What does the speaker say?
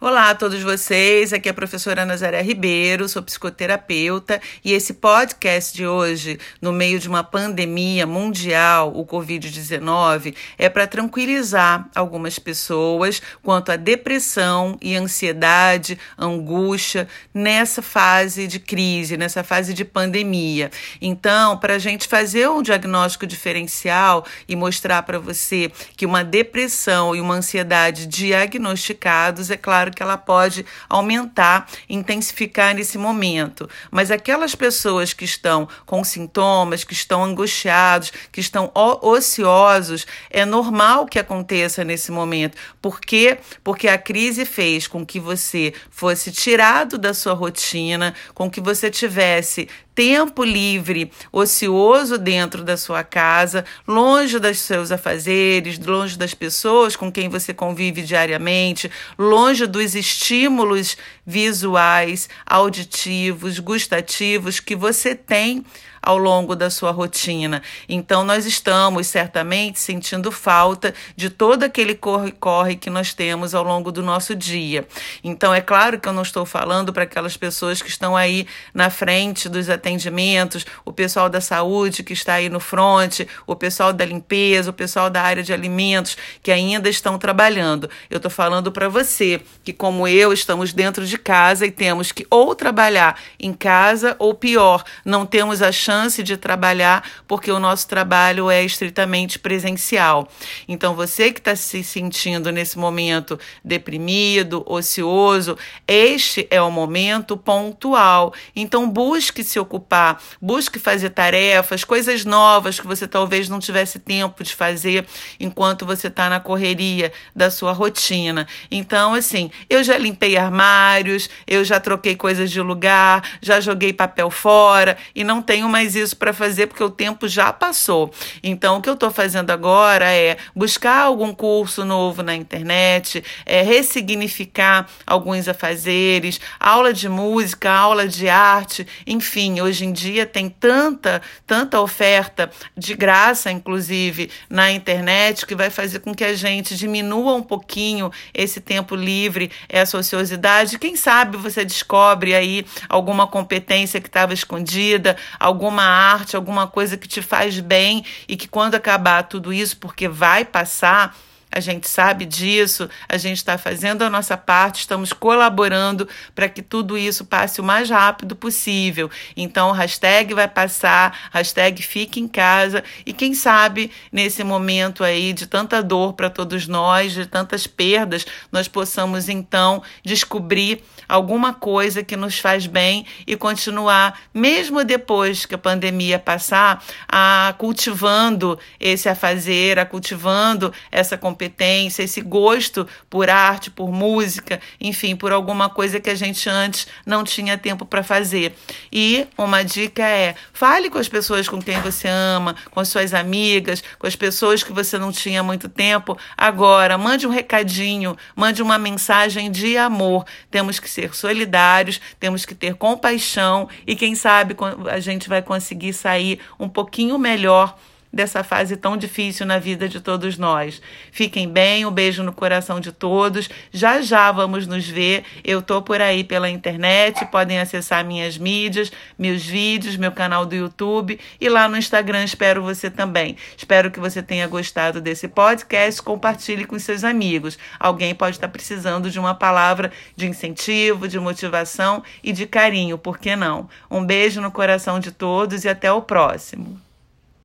Olá a todos vocês, aqui é a professora Nazaré Ribeiro, sou psicoterapeuta e esse podcast de hoje, no meio de uma pandemia mundial, o Covid-19, é para tranquilizar algumas pessoas quanto à depressão e ansiedade, angústia nessa fase de crise, nessa fase de pandemia. Então, para a gente fazer um diagnóstico diferencial e mostrar para você que uma depressão e uma ansiedade diagnosticados, é claro claro que ela pode aumentar, intensificar nesse momento. Mas aquelas pessoas que estão com sintomas, que estão angustiados, que estão ociosos, é normal que aconteça nesse momento. Por quê? Porque a crise fez com que você fosse tirado da sua rotina, com que você tivesse tempo livre, ocioso dentro da sua casa, longe dos seus afazeres, longe das pessoas com quem você convive diariamente, longe dos estímulos visuais, auditivos, gustativos que você tem ao longo da sua rotina. Então, nós estamos certamente sentindo falta de todo aquele corre-corre que nós temos ao longo do nosso dia. Então, é claro que eu não estou falando para aquelas pessoas que estão aí na frente dos atendimentos, o pessoal da saúde que está aí no front, o pessoal da limpeza, o pessoal da área de alimentos que ainda estão trabalhando. Eu estou falando para você que, como eu, estamos dentro de casa e temos que ou trabalhar em casa ou pior, não temos a chance de trabalhar porque o nosso trabalho é estritamente presencial. Então, você que está se sentindo nesse momento deprimido, ocioso, este é o momento pontual. Então, busque se ocupar, busque fazer tarefas, coisas novas que você talvez não tivesse tempo de fazer enquanto você está na correria da sua rotina. Então, assim, eu já limpei armários, eu já troquei coisas de lugar, já joguei papel fora e não tenho mais mais isso para fazer porque o tempo já passou. Então, o que eu estou fazendo agora é buscar algum curso novo na internet, é ressignificar alguns afazeres, aula de música, aula de arte, enfim, hoje em dia tem tanta, tanta oferta de graça, inclusive, na internet, que vai fazer com que a gente diminua um pouquinho esse tempo livre, essa ociosidade. Quem sabe você descobre aí alguma competência que estava escondida, algum alguma arte, alguma coisa que te faz bem e que quando acabar tudo isso, porque vai passar, a gente sabe disso, a gente está fazendo a nossa parte, estamos colaborando para que tudo isso passe o mais rápido possível. Então, hashtag vai passar, hashtag fique em casa e quem sabe nesse momento aí de tanta dor para todos nós, de tantas perdas, nós possamos então descobrir alguma coisa que nos faz bem e continuar, mesmo depois que a pandemia passar, a cultivando esse a fazer, a cultivando essa competência, esse gosto por arte, por música, enfim, por alguma coisa que a gente antes não tinha tempo para fazer. E uma dica é: fale com as pessoas com quem você ama, com as suas amigas, com as pessoas que você não tinha muito tempo. Agora, mande um recadinho, mande uma mensagem de amor. Temos que ser solidários, temos que ter compaixão e quem sabe a gente vai conseguir sair um pouquinho melhor dessa fase tão difícil na vida de todos nós. Fiquem bem, um beijo no coração de todos. Já já vamos nos ver. Eu tô por aí pela internet, podem acessar minhas mídias, meus vídeos, meu canal do YouTube e lá no Instagram espero você também. Espero que você tenha gostado desse podcast, compartilhe com seus amigos. Alguém pode estar precisando de uma palavra de incentivo, de motivação e de carinho, por que não? Um beijo no coração de todos e até o próximo.